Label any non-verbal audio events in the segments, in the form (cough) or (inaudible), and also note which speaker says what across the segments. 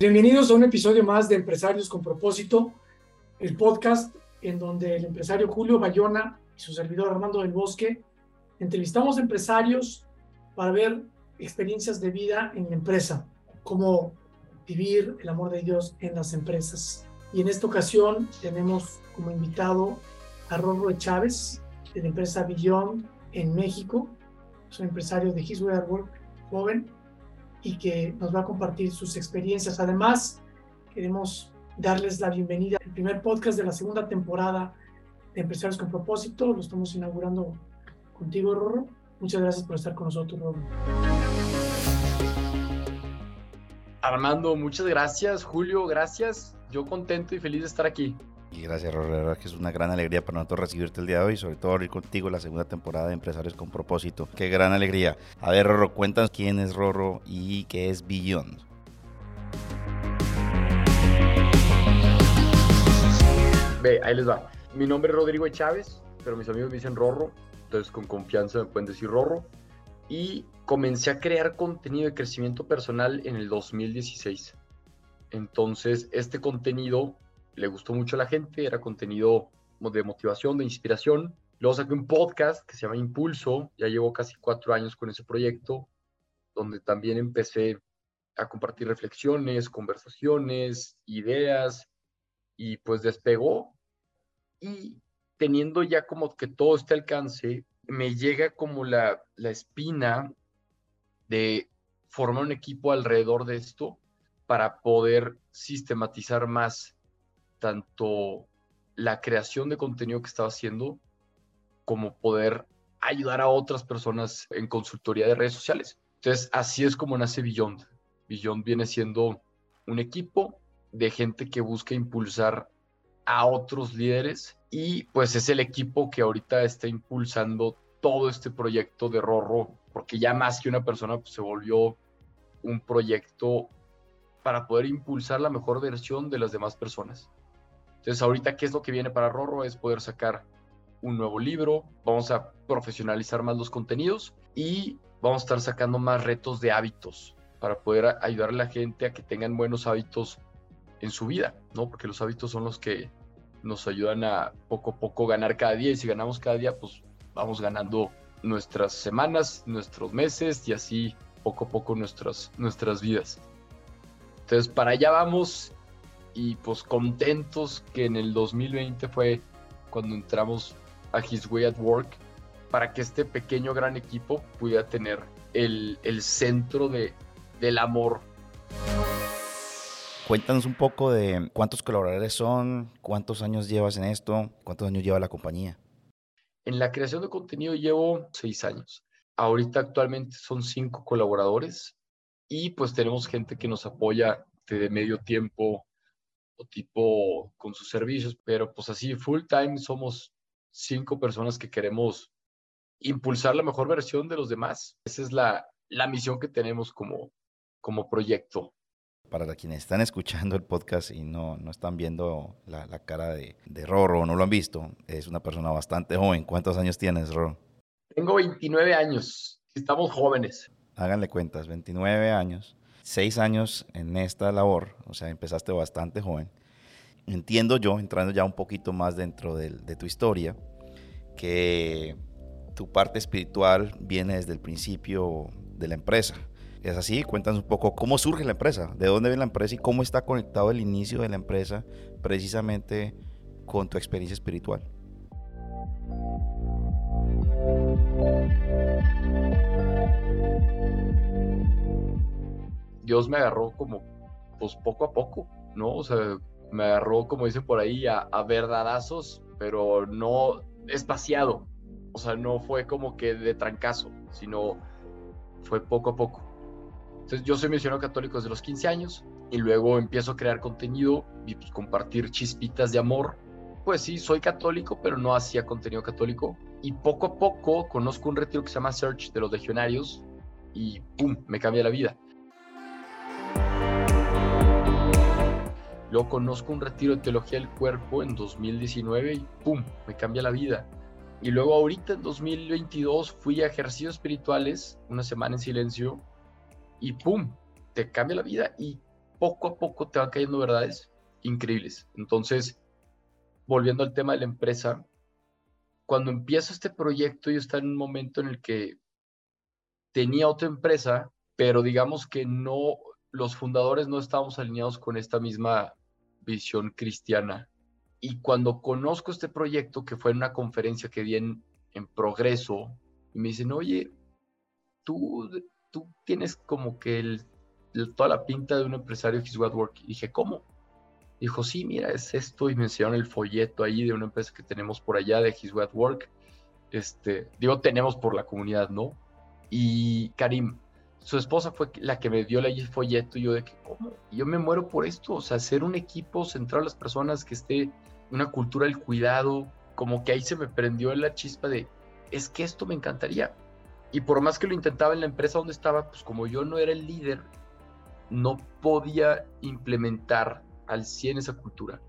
Speaker 1: Bienvenidos a un episodio más de Empresarios con Propósito, el podcast en donde el empresario Julio Bayona y su servidor Armando del Bosque entrevistamos empresarios para ver experiencias de vida en la empresa, cómo vivir el amor de Dios en las empresas. Y en esta ocasión tenemos como invitado a Rorro Chávez, de la empresa Beyond en México. Es un empresario de His Work, joven, y que nos va a compartir sus experiencias. Además, queremos darles la bienvenida al primer podcast de la segunda temporada de Empresarios con Propósito. Lo estamos inaugurando contigo, Rorro. Muchas gracias por estar con nosotros, Rorro.
Speaker 2: Armando, muchas gracias. Julio, gracias. Yo contento y feliz de estar aquí.
Speaker 3: Y gracias, Rorro. La verdad que es una gran alegría para nosotros recibirte el día de hoy, sobre todo abrir contigo la segunda temporada de Empresarios con Propósito. Qué gran alegría. A ver, Rorro, cuéntanos quién es Rorro y qué es Beyond.
Speaker 2: Ve, ahí les va. Mi nombre es Rodrigo Chávez, pero mis amigos me dicen Rorro, entonces con confianza me pueden decir Rorro. Y comencé a crear contenido de crecimiento personal en el 2016. Entonces, este contenido le gustó mucho a la gente, era contenido de motivación, de inspiración. Luego saqué un podcast que se llama Impulso, ya llevo casi cuatro años con ese proyecto, donde también empecé a compartir reflexiones, conversaciones, ideas, y pues despegó. Y teniendo ya como que todo este alcance, me llega como la, la espina de formar un equipo alrededor de esto para poder sistematizar más tanto la creación de contenido que estaba haciendo como poder ayudar a otras personas en consultoría de redes sociales. Entonces, así es como nace Beyond. Beyond viene siendo un equipo de gente que busca impulsar a otros líderes y pues es el equipo que ahorita está impulsando todo este proyecto de Rorro, porque ya más que una persona pues, se volvió un proyecto para poder impulsar la mejor versión de las demás personas. Entonces, ahorita, ¿qué es lo que viene para Rorro? Es poder sacar un nuevo libro, vamos a profesionalizar más los contenidos y vamos a estar sacando más retos de hábitos para poder ayudar a la gente a que tengan buenos hábitos en su vida, ¿no? Porque los hábitos son los que nos ayudan a poco a poco ganar cada día y si ganamos cada día, pues vamos ganando nuestras semanas, nuestros meses y así poco a poco nuestras, nuestras vidas. Entonces, para allá vamos y pues contentos que en el 2020 fue cuando entramos a His Way at Work para que este pequeño gran equipo pudiera tener el, el centro de, del amor.
Speaker 3: Cuéntanos un poco de cuántos colaboradores son, cuántos años llevas en esto, cuántos años lleva la compañía.
Speaker 2: En la creación de contenido llevo seis años. Ahorita actualmente son cinco colaboradores y pues tenemos gente que nos apoya de medio tiempo o tipo con sus servicios, pero pues así full time somos cinco personas que queremos impulsar la mejor versión de los demás. Esa es la, la misión que tenemos como, como proyecto.
Speaker 3: Para quienes están escuchando el podcast y no, no están viendo la, la cara de, de Rorro, no lo han visto, es una persona bastante joven. ¿Cuántos años tienes, Rorro?
Speaker 2: Tengo 29 años. Estamos jóvenes.
Speaker 3: Háganle cuentas, 29 años, 6 años en esta labor, o sea, empezaste bastante joven. Entiendo yo, entrando ya un poquito más dentro de, de tu historia, que tu parte espiritual viene desde el principio de la empresa. ¿Es así? Cuéntanos un poco cómo surge la empresa, de dónde viene la empresa y cómo está conectado el inicio de la empresa precisamente con tu experiencia espiritual.
Speaker 2: Dios me agarró como, pues poco a poco, ¿no? O sea, me agarró, como dicen por ahí, a, a verdadazos, pero no espaciado. O sea, no fue como que de trancazo, sino fue poco a poco. Entonces yo soy misionero católico desde los 15 años y luego empiezo a crear contenido y pues, compartir chispitas de amor. Pues sí, soy católico, pero no hacía contenido católico. Y poco a poco conozco un retiro que se llama Search de los legionarios y ¡pum! me cambia la vida. Luego conozco un retiro de teología del cuerpo en 2019 y ¡pum! me cambia la vida. Y luego ahorita en 2022 fui a ejercicios espirituales, una semana en silencio, y ¡pum! te cambia la vida y poco a poco te van cayendo verdades increíbles. Entonces, volviendo al tema de la empresa, cuando empiezo este proyecto yo estaba en un momento en el que tenía otra empresa, pero digamos que no, los fundadores no estábamos alineados con esta misma visión cristiana. Y cuando conozco este proyecto, que fue en una conferencia que di en, Progreso, y me dicen, oye, tú, tú tienes como que el, toda la pinta de un empresario His Work. Y dije, ¿cómo? Dijo, sí, mira, es esto, y me enseñaron el folleto ahí de una empresa que tenemos por allá de His Work. Este, digo, tenemos por la comunidad, ¿no? Y Karim, su esposa fue la que me dio el folleto y yo de que, ¿cómo? yo me muero por esto, o sea, hacer un equipo centrado a las personas que esté una cultura del cuidado, como que ahí se me prendió la chispa de, es que esto me encantaría. Y por más que lo intentaba en la empresa donde estaba, pues como yo no era el líder, no podía implementar al 100 esa cultura.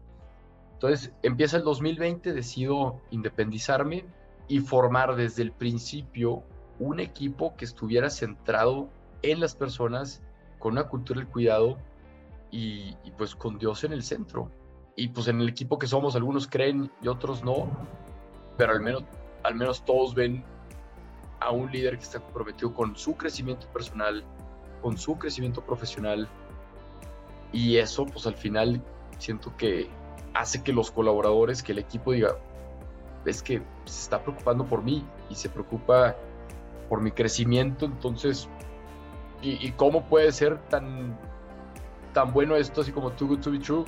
Speaker 2: Entonces empieza el 2020, decido independizarme y formar desde el principio un equipo que estuviera centrado en las personas, con una cultura del cuidado y, pues con Dios en el centro. Y pues en el equipo que somos, algunos creen y otros no, pero al menos, al menos todos ven a un líder que está comprometido con su crecimiento personal, con su crecimiento profesional. Y eso pues al final siento que hace que los colaboradores, que el equipo diga, es que se está preocupando por mí y se preocupa por mi crecimiento, entonces y, cómo puede ser tan, tan bueno esto, así como too good to be true,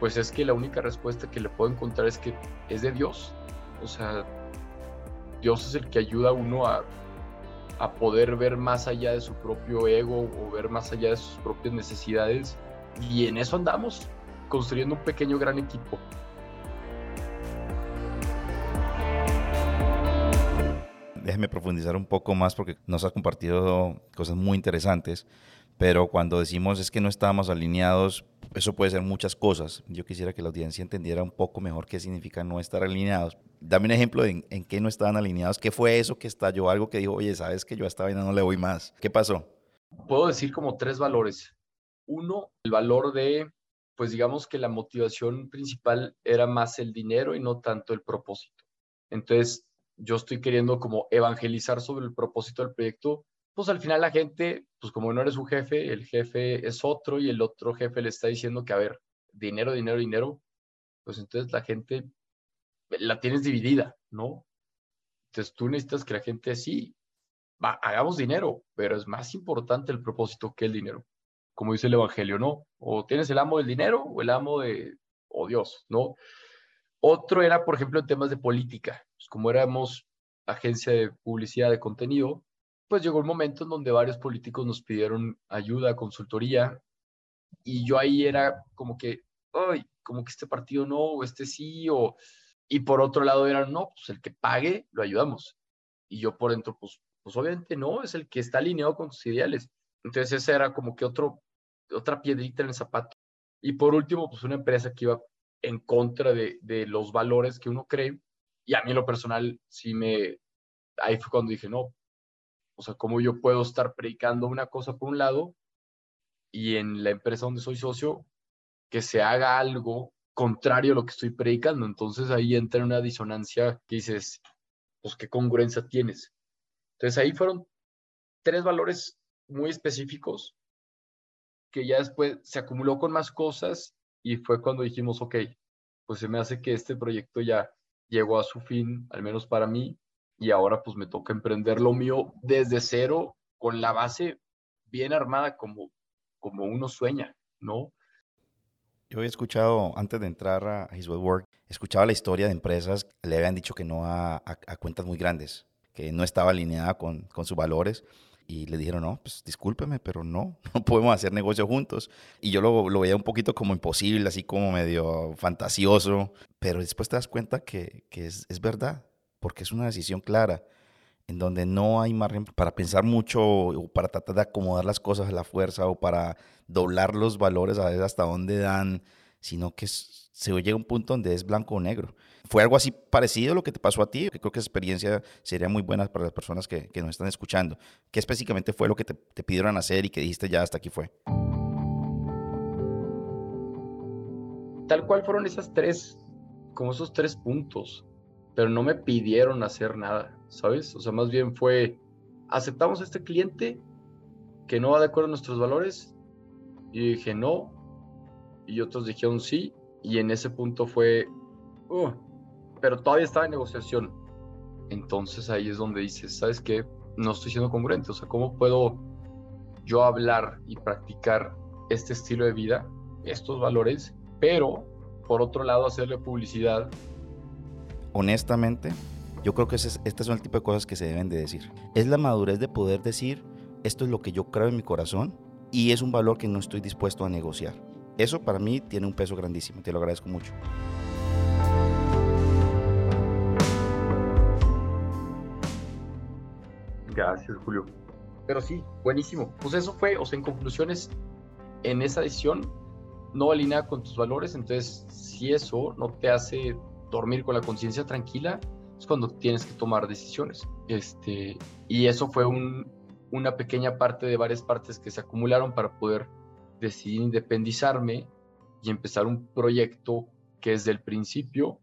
Speaker 2: pues es que la única respuesta que le puedo encontrar es que es de Dios. O sea, Dios es el que ayuda a uno a, a poder ver más allá de su propio ego o ver más allá de sus propias necesidades. Y en eso andamos, construyendo un pequeño gran equipo.
Speaker 3: Déjeme profundizar un poco más porque nos has compartido cosas muy interesantes, pero cuando decimos es que no estábamos alineados, eso puede ser muchas cosas. Yo quisiera que la audiencia entendiera un poco mejor qué significa no estar alineados. Dame un ejemplo de en, qué no estaban alineados, qué fue eso que estalló, algo que dijo, oye, sabes que yo a esta vaina no le voy más. ¿Qué pasó?
Speaker 2: Puedo decir como tres valores. Uno, el valor de, pues digamos que la motivación principal era más el dinero y no tanto el propósito. Entonces, yo estoy queriendo como evangelizar sobre el propósito del proyecto, pues al final la gente, pues como no eres un jefe, el jefe es otro y el otro jefe le está diciendo que, a ver, dinero, dinero, dinero, pues entonces la gente la tienes dividida, ¿no? Entonces tú necesitas que la gente sí, va, hagamos dinero, pero es más importante el propósito que el dinero, como dice el Evangelio, ¿no? O tienes el amo del dinero o el amo de, o Dios, ¿no? Otro era, por ejemplo, en temas de política. Pues como éramos agencia de publicidad de contenido, pues llegó el momento en donde varios políticos nos pidieron ayuda, consultoría, y yo ahí era como que, ay, como que este partido no, o este sí. Y por otro lado era, no, pues el que pague, lo ayudamos. Y yo por dentro, pues, pues obviamente no, es el que está alineado con tus ideales. Entonces esa era como que otro, otra piedrita en el zapato. Y por último, pues una empresa que iba en contra de, de, los valores que uno cree. Y a mí lo personal sí me... Ahí fue cuando dije, no, o sea, ¿cómo yo puedo estar predicando una cosa por un lado y en la empresa donde soy socio que se haga algo contrario a lo que estoy predicando? Entonces ahí entra una disonancia que dices, pues qué congruencia tienes. Entonces ahí fueron tres valores muy específicos que ya después se acumuló con más cosas y fue cuando dijimos, ok, pues se me hace que este proyecto ya llegó a su fin, al menos para mí, y ahora pues me toca emprender lo mío desde cero, con la base bien armada como, como uno sueña, ¿no?
Speaker 3: Yo había escuchado, antes de entrar a His Work, escuchaba la historia de empresas que le habían dicho que no a, cuentas muy grandes, que no estaba alineada con, con sus valores y le dijeron, no, pues discúlpeme, pero no, (laughs) no podemos hacer negocio juntos. Y yo lo, lo, veía un poquito como imposible, así como medio fantasioso, pero después te das cuenta que, que es, es, verdad, porque es una decisión clara, en donde no hay margen para pensar mucho o para tratar de acomodar las cosas a la fuerza o para doblar los valores a ver hasta dónde dan, sino que se llega a un punto donde es blanco o negro. ¿Fue algo así parecido a lo que te pasó a ti? Creo que esa experiencia sería muy buena para las personas que, que nos están escuchando. ¿Qué específicamente fue lo que te, te pidieron hacer y que dijiste ya hasta aquí fue?
Speaker 2: Tal cual fueron esas tres, como esos tres puntos, pero no me pidieron hacer nada, ¿sabes? O sea, más bien fue, aceptamos a este cliente que no va de acuerdo a nuestros valores, y dije no, y otros dijeron sí, y en ese punto fue, uh, pero todavía estaba en negociación. Entonces ahí es donde dices, ¿sabes qué? No estoy siendo congruente, o sea, ¿cómo puedo yo hablar y practicar este estilo de vida, estos valores, pero por otro lado hacerle publicidad?
Speaker 3: Honestamente, yo creo que este son el tipo de cosas que se deben de decir. Es la madurez de poder decir, esto es lo que yo creo en mi corazón y es un valor que no estoy dispuesto a negociar. Eso para mí tiene un peso grandísimo, te lo agradezco mucho.
Speaker 2: Gracias, Julio. Pero sí, buenísimo. Pues eso fue, o sea, en conclusiones, en esa decisión no alinea con tus valores, entonces si eso no te hace dormir con la conciencia tranquila, es cuando tienes que tomar decisiones. Este, y eso fue un, una pequeña parte de varias partes que se acumularon para poder decidir independizarme y empezar un proyecto que desde el principio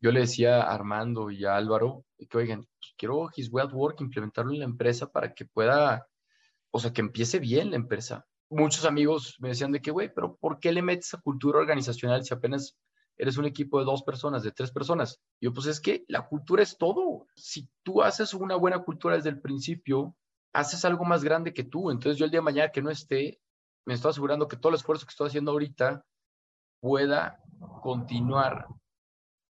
Speaker 2: yo le decía a Armando y a Álvaro que, oigan, quiero His Way at Work implementarlo en la empresa para que pueda, o sea, que empiece bien la empresa. Muchos amigos me decían de que, güey, pero ¿por qué le metes a cultura organizacional si apenas eres un equipo de dos personas, de tres personas? Yo, pues es que la cultura es todo. Si tú haces una buena cultura desde el principio, haces algo más grande que tú. Entonces yo el día de mañana que no esté, me estoy asegurando que todo el esfuerzo que estoy haciendo ahorita pueda continuar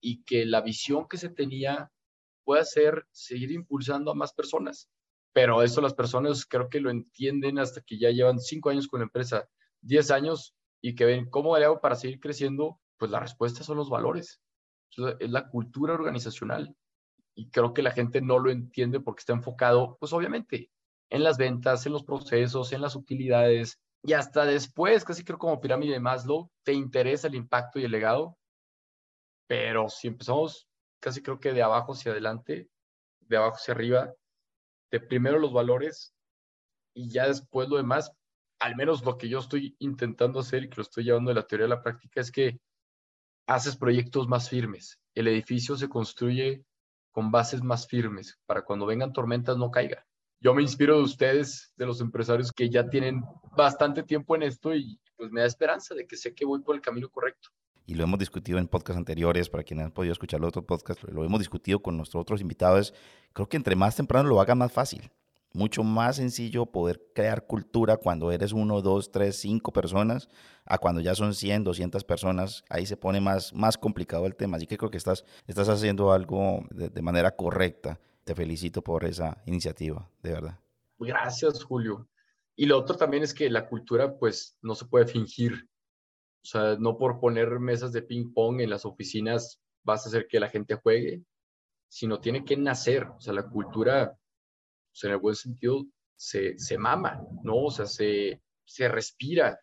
Speaker 2: y que la visión que se tenía pueda ser seguir impulsando a más personas. Pero eso las personas creo que lo entienden hasta que ya llevan cinco años con la empresa, diez años y que ven cómo le hago para seguir creciendo. Pues la respuesta son los valores, es la cultura organizacional. Y creo que la gente no lo entiende porque está enfocado, pues obviamente, en las ventas, en los procesos, en las utilidades. Y hasta después, casi creo como pirámide de Maslow, te interesa el impacto y el legado, pero si empezamos casi creo que de abajo hacia adelante, de abajo hacia arriba, de primero los valores y ya después lo demás, al menos lo que yo estoy intentando hacer y que lo estoy llevando de la teoría a la práctica es que haces proyectos más firmes. El edificio se construye con bases más firmes para cuando vengan tormentas no caiga. Yo me inspiro de ustedes, de los empresarios que ya tienen bastante tiempo en esto y pues me da esperanza de que sé que voy por el camino correcto
Speaker 3: y lo hemos discutido en podcasts anteriores, para quienes han podido escuchar los otros podcasts, lo hemos discutido con nuestros otros invitados, creo que entre más temprano lo haga más fácil. Mucho más sencillo poder crear cultura cuando eres uno, dos, tres, cinco personas, a cuando ya son 100, 200 personas. Ahí se pone más, más complicado el tema. Así que creo que estás, estás haciendo algo de, de manera correcta. Te felicito por esa iniciativa, de verdad.
Speaker 2: Gracias, Julio. Y lo otro también es que la cultura, pues, no se puede fingir. O sea, no por poner mesas de ping pong en las oficinas vas a hacer que la gente juegue, sino tiene que nacer. O sea, la cultura, pues, en el buen sentido, se, se mama, ¿no? O sea, se, se respira.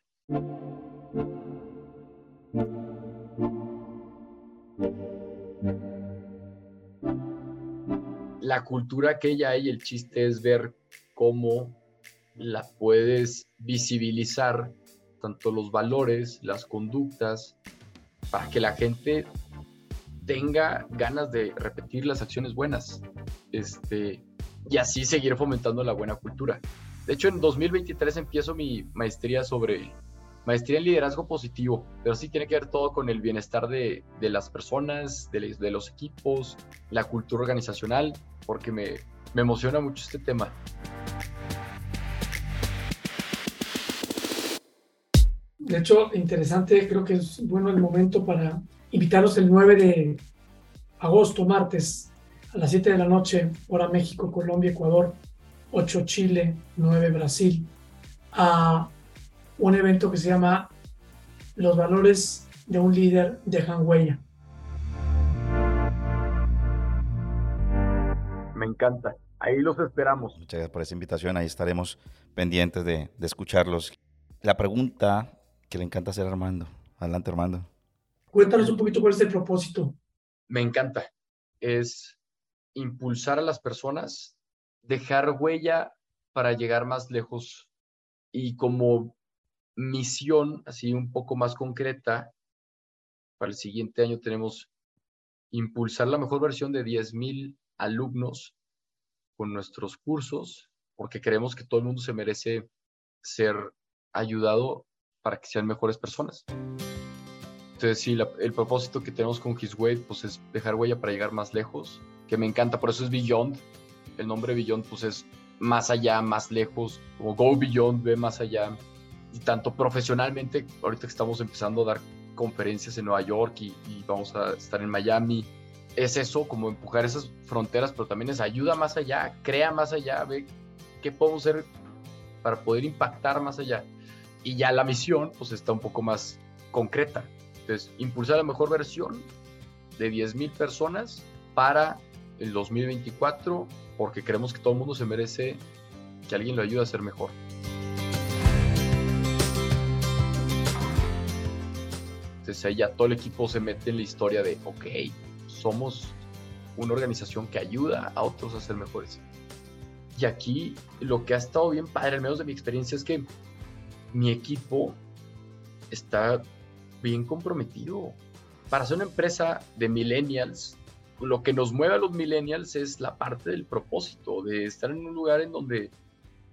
Speaker 2: La cultura que ya hay, el chiste es ver cómo la puedes visibilizar tanto los valores, las conductas, para que la gente tenga ganas de repetir las acciones buenas este, y así seguir fomentando la buena cultura. De hecho, en 2023 empiezo mi maestría sobre maestría en liderazgo positivo, pero sí tiene que ver todo con el bienestar de, de las personas, de, los equipos, la cultura organizacional, porque me, me emociona mucho este tema.
Speaker 1: De hecho, interesante, creo que es bueno el momento para invitarlos el 9 de agosto, martes, a las 7 de la noche, hora México, Colombia, Ecuador, 8 Chile, 9 Brasil, a un evento que se llama Los valores de un líder dejan huella.
Speaker 2: Me encanta. Ahí los esperamos.
Speaker 3: Muchas gracias por esa invitación. Ahí estaremos pendientes de, de escucharlos. La pregunta que le encanta hacer Armando. Adelante, Armando.
Speaker 1: Cuéntanos un poquito cuál es el propósito.
Speaker 2: Me encanta. Es impulsar a las personas, dejar huella para llegar más lejos. Y como misión, así un poco más concreta, para el siguiente año tenemos impulsar la mejor versión de 10.000 alumnos con nuestros cursos, porque creemos que todo el mundo se merece ser ayudado para que sean mejores personas. Entonces, sí, el propósito que tenemos con His Way, pues es dejar huella para llegar más lejos, que me encanta, por eso es Beyond. El nombre Beyond, pues es más allá, más lejos, como Go Beyond, ve más allá. Y tanto profesionalmente, ahorita que estamos empezando a dar conferencias en Nueva York y, y vamos a estar en Miami, es eso, como empujar esas fronteras, pero también es ayuda más allá, crea más allá, ve qué podemos hacer para poder impactar más allá. Y ya la misión, pues está un poco más concreta. Entonces, impulsar la mejor versión de 10.000 personas para el 2024, porque creemos que todo el mundo se merece que alguien lo ayude a ser mejor. Entonces ahí ya todo el equipo se mete en la historia de, ok, somos una organización que ayuda a otros a ser mejores. Y aquí lo que ha estado bien padre, al menos de mi experiencia, es que mi equipo está bien comprometido. Para ser una empresa de millennials, lo que nos mueve a los millennials es la parte del propósito, de estar en un lugar en donde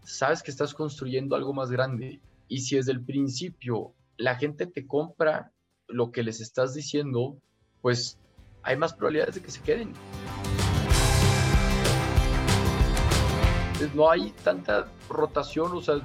Speaker 2: sabes que estás construyendo algo más grande. Y si desde el principio la gente te compra lo que les estás diciendo, pues hay más probabilidades de que se queden. no hay tanta rotación, o sea,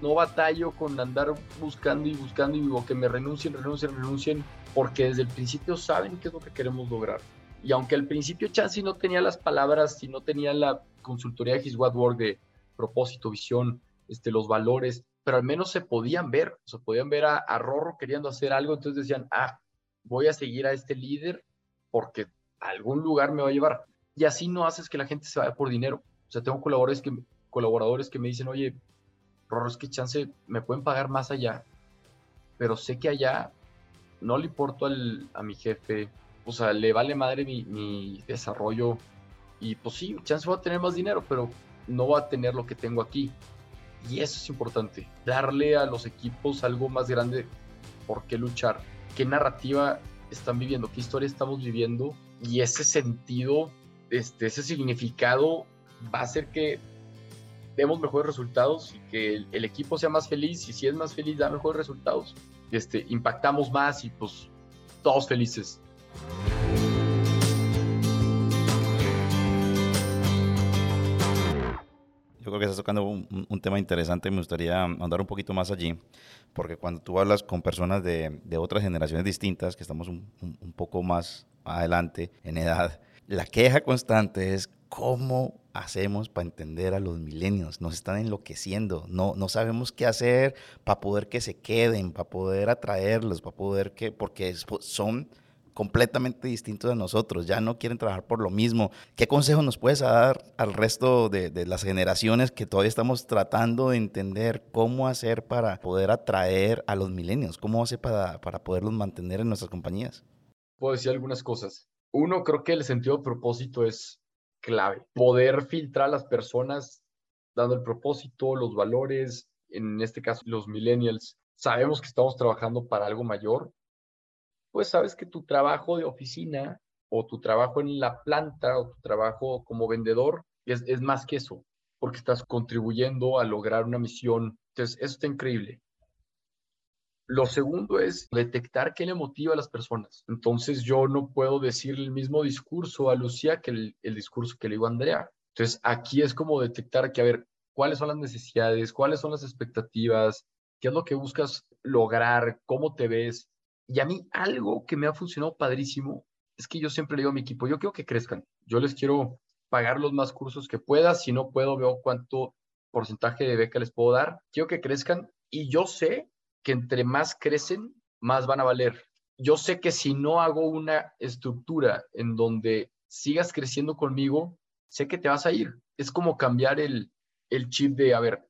Speaker 2: no batallo con andar buscando y buscando y digo que me renuncien, renuncien, renuncien, porque desde el principio saben qué es lo que queremos lograr. Y aunque al principio Chansey no tenía las palabras y no tenía la consultoría de His What Work de propósito, visión, este, los valores, pero al menos se podían ver, se podían ver a, a queriendo hacer algo, entonces decían, ah, voy a seguir a este líder porque a algún lugar me va a llevar. Y así no haces que la gente se vaya por dinero. O sea, tengo colaboradores que, colaboradores que me dicen, oye, Rorro, es que chance me pueden pagar más allá, pero sé que allá no le importo al, a mi jefe, o sea, le vale madre mi, mi desarrollo y pues sí, chance va a tener más dinero, pero no va a tener lo que tengo aquí. Y eso es importante, darle a los equipos algo más grande por qué luchar, qué narrativa están viviendo, qué historia estamos viviendo y ese sentido, este, ese significado va a hacer que demos mejores resultados y que el, el, equipo sea más feliz y si es más feliz da mejores resultados. Este, impactamos más y pues todos felices.
Speaker 3: Yo creo que estás tocando un, un, tema interesante, me gustaría andar un poquito más allí, porque cuando tú hablas con personas de, de otras generaciones distintas, que estamos un, un, poco más adelante en edad, la queja constante es cómo hacemos para entender a los milenios. Nos están enloqueciendo, no, no sabemos qué hacer para poder que se queden, para poder atraerlos, para poder que, porque son completamente distintos de nosotros, ya no quieren trabajar por lo mismo. ¿Qué consejo nos puedes dar al resto de, de, las generaciones que todavía estamos tratando de entender cómo hacer para poder atraer a los milenios? ¿Cómo hacer para, para poderlos mantener en nuestras compañías?
Speaker 2: Puedo decir algunas cosas. Uno, creo que el sentido de propósito es clave. Poder filtrar a las personas dando el propósito, los valores, en este caso los millennials. Sabemos que estamos trabajando para algo mayor, pues sabes que tu trabajo de oficina o tu trabajo en la planta o tu trabajo como vendedor es, es más que eso, porque estás contribuyendo a lograr una misión. Entonces, eso está increíble. Lo segundo es detectar qué le motiva a las personas. Entonces, yo no puedo decir el mismo discurso a Lucía que el, el discurso que le digo a Andrea. Entonces, aquí es como detectar que, a ver, cuáles son las necesidades, cuáles son las expectativas, qué es lo que buscas lograr, cómo te ves. Y a mí algo que me ha funcionado padrísimo es que yo siempre le digo a mi equipo, yo quiero que crezcan, yo les quiero pagar los más cursos que pueda, si no puedo veo cuánto porcentaje de beca les puedo dar, quiero que crezcan y yo sé que entre más crecen, más van a valer. Yo sé que si no hago una estructura en donde sigas creciendo conmigo, sé que te vas a ir. Es como cambiar el, el chip de, a ver,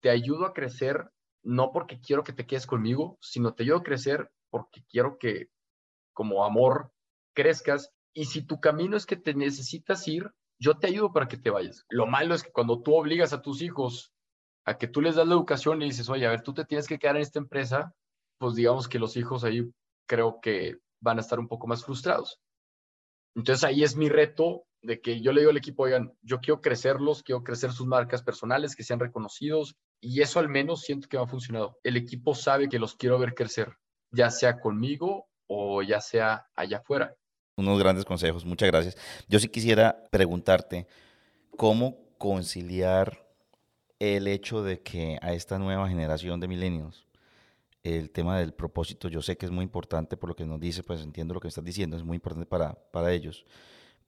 Speaker 2: te ayudo a crecer no porque quiero que te quedes conmigo, sino te ayudo a crecer porque quiero que como amor crezcas. Y si tu camino es que te necesitas ir, yo te ayudo para que te vayas. Lo malo es que cuando tú obligas a tus hijos a que tú les das la educación y dices, oye, a ver, tú te tienes que quedar en esta empresa, pues digamos que los hijos ahí creo que van a estar un poco más frustrados. Entonces ahí es mi reto de que yo le digo al equipo, oigan, yo quiero crecerlos, quiero crecer sus marcas personales, que sean reconocidos, y eso al menos siento que me ha funcionado. El equipo sabe que los quiero ver crecer, ya sea conmigo o ya sea allá afuera.
Speaker 3: Unos grandes consejos, muchas gracias. Yo sí quisiera preguntarte, ¿cómo conciliar el hecho de que a esta nueva generación de milenios el tema del propósito, yo sé que es muy importante por lo que nos dice, pues entiendo lo que estás diciendo, es muy importante para, para ellos,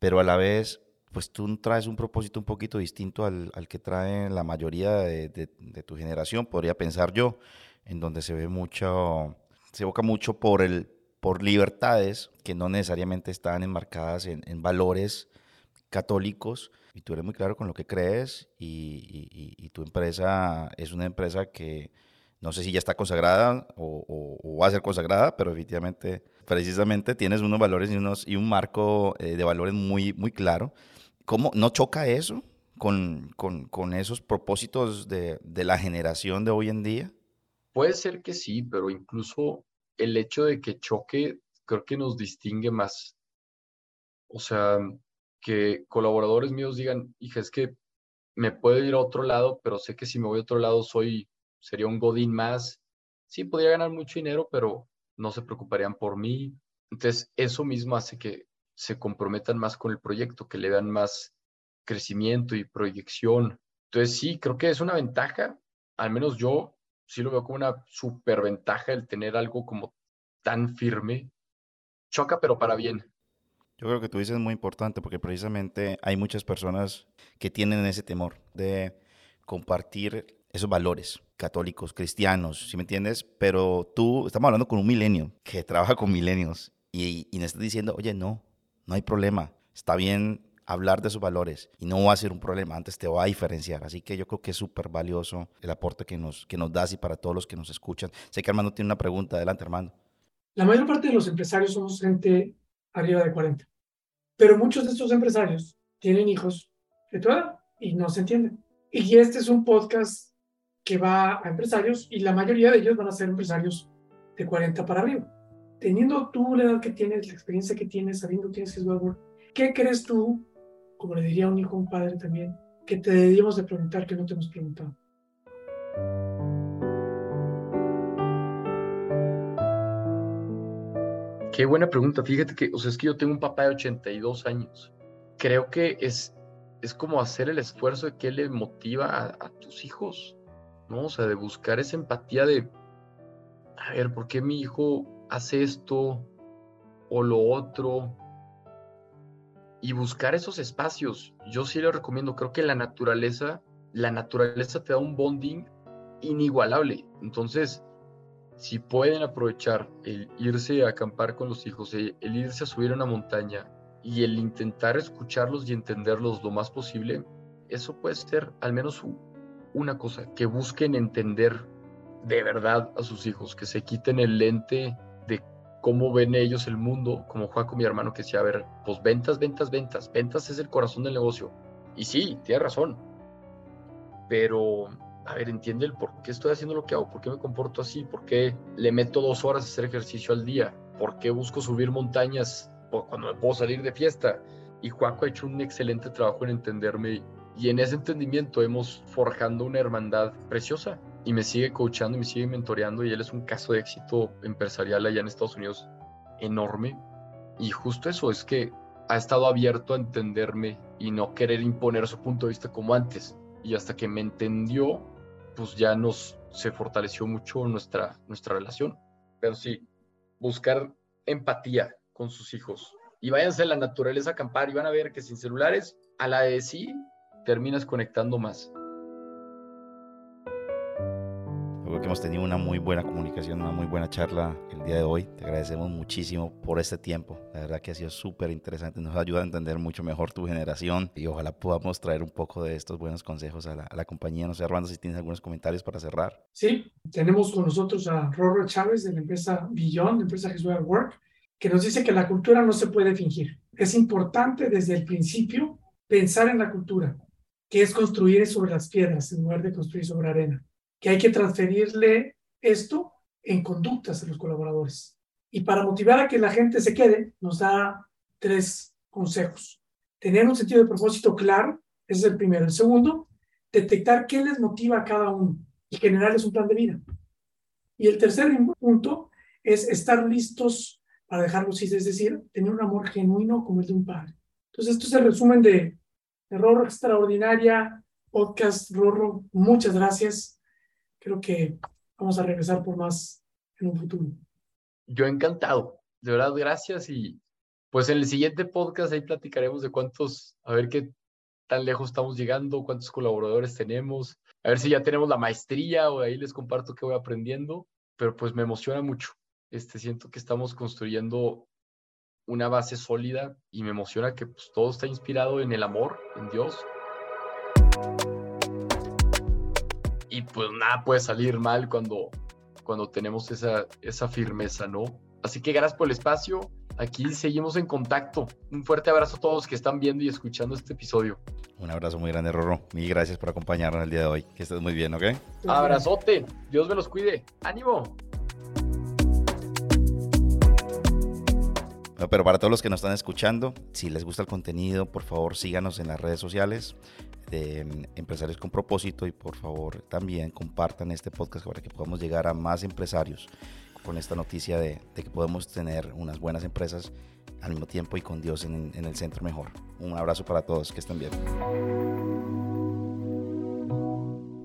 Speaker 3: pero a la vez, pues tú traes un propósito un poquito distinto al, al que trae la mayoría de, de, tu generación, podría pensar yo, en donde se ve mucho, se evoca mucho por, el, por libertades que no necesariamente están enmarcadas en, en valores católicos, y tú eres muy claro con lo que crees, y, y, tu empresa es una empresa que no sé si ya está consagrada o, va a ser consagrada, pero definitivamente, precisamente tienes unos valores y un marco eh, de valores muy, muy claro. ¿Cómo no choca eso con, con, con esos propósitos de, de, la generación de hoy en día?
Speaker 2: Puede ser que sí, pero incluso el hecho de que choque creo que nos distingue más. O sea, que colaboradores míos digan, hija, es que me puedo ir a otro lado, pero sé que si me voy a otro lado soy sería un godín más. Sí, podría ganar mucho dinero, pero no se preocuparían por mí. Entonces, eso mismo hace que se comprometan más con el proyecto, que le dan más crecimiento y proyección. Entonces, sí, creo que es una ventaja, al menos yo sí lo veo como una superventaja el tener algo como tan firme. Choca, pero para bien.
Speaker 3: Yo creo que tú dices muy importante porque precisamente hay muchas personas que tienen ese temor de compartir esos valores católicos, cristianos, ¿sí me entiendes? Pero tú, estamos hablando con un milenio que (laughs) trabaja con milenios y, y estás diciendo, oye, no, no hay problema, está bien hablar de sus valores y no va a ser un problema, antes te va a diferenciar. Así que yo creo que es súper valioso el aporte que nos, que nos das y para todos los que nos escuchan. Sé que Armando tiene una pregunta, adelante Armando.
Speaker 1: La mayor parte de los empresarios somos gente arriba de 40, pero muchos de estos empresarios tienen hijos de tu edad y no se entienden. Y este es un podcast que va a empresarios y la mayoría de ellos van a ser empresarios de 40 para arriba. Teniendo tú la edad que tienes, la experiencia que tienes, sabiendo que tienes que es ¿qué crees tú, como le diría un hijo, un padre también, que te debíamos de preguntar que no te hemos preguntado?
Speaker 2: Qué buena pregunta. Fíjate que, o sea, es que yo tengo un papá de 82 años. Creo que es, es como hacer el esfuerzo de qué le motiva a, a tus hijos. ¿no? O sea, de buscar esa empatía de, a ver, ¿por qué mi hijo hace esto o lo otro? Y buscar esos espacios. Yo sí le recomiendo, creo que la naturaleza, la naturaleza te da un bonding inigualable. Entonces, si pueden aprovechar el irse a acampar con los hijos, el, irse a subir a una montaña y el intentar escucharlos y entenderlos lo más posible, eso puede ser al menos un, una cosa, que busquen entender de verdad a sus hijos, que se quiten el lente de cómo ven ellos el mundo, como Juaco, mi hermano, que decía, a ver, pues ventas, ventas, ventas, ventas es el corazón del negocio. Y sí, tiene razón, pero, a ver, entiende el por qué estoy haciendo lo que hago, por qué me comporto así, por qué le meto dos horas a hacer ejercicio al día, por qué busco subir montañas cuando me puedo salir de fiesta. Y Juaco ha hecho un excelente trabajo en entenderme y en ese entendimiento hemos forjando una hermandad preciosa y me sigue coachando y me sigue mentoreando y él es un caso de éxito empresarial allá en Estados Unidos enorme. Y justo eso es que ha estado abierto a entenderme y no querer imponer su punto de vista como antes. Y hasta que me entendió, pues ya nos se fortaleció mucho nuestra, nuestra relación. Pero sí, buscar empatía con sus hijos. Y váyanse a la naturaleza a acampar y van a ver que sin celulares, a la de sí, terminas conectando más.
Speaker 3: Que hemos tenido una muy buena comunicación, una muy buena charla el día de hoy. Te agradecemos muchísimo por este tiempo. La verdad que ha sido súper interesante. Nos ayuda a entender mucho mejor tu generación y ojalá podamos traer un poco de estos buenos consejos a la, compañía. No sé, Armando, si tienes algunos comentarios para cerrar.
Speaker 1: Sí, tenemos con nosotros a Rorro Chávez de la empresa Beyond, la empresa Jesús Work, que nos dice que la cultura no se puede fingir. Es importante desde el principio pensar en la cultura, que es construir sobre las piedras en lugar de construir sobre arena que hay que transferirle esto en conductas a los colaboradores. Y para motivar a que la gente se quede, nos da tres consejos. Tener un sentido de propósito claro, ese es el primero. El segundo, detectar qué les motiva a cada uno y generarles un plan de vida. Y el tercer punto es estar listos para dejarlos ir, es decir, tener un amor genuino como el de un padre. Entonces, esto es el resumen de Error Extraordinaria, podcast Rorro. Muchas gracias creo que vamos a regresar por más en un futuro.
Speaker 2: Yo encantado, de verdad, gracias y pues en el siguiente podcast ahí platicaremos de cuántos, a ver qué tan lejos estamos llegando, cuántos colaboradores tenemos, a ver si ya tenemos la maestría o ahí les comparto qué voy aprendiendo, pero pues me emociona mucho. Este, siento que estamos construyendo una base sólida y me emociona que pues, todo está inspirado en el amor, en Dios pues nada puede salir mal cuando, cuando tenemos esa, esa firmeza, ¿no? Así que gracias por el espacio. Aquí seguimos en contacto. Un fuerte abrazo a todos que están viendo y escuchando este episodio.
Speaker 3: Un abrazo muy grande, Rorro. Mil gracias por acompañarnos el día de hoy. Que estés muy bien, ¿ok?
Speaker 2: Abrazote. Dios me los cuide. ¡Ánimo!
Speaker 3: Pero para todos los que nos están escuchando, si les gusta el contenido, por favor síganos en las redes sociales de mm, Empresarios con Propósito y por favor también compartan este podcast para que podamos llegar a más empresarios con esta noticia de, que podemos tener unas buenas empresas al mismo tiempo y con Dios en, en el centro mejor. Un abrazo para todos, que estén bien.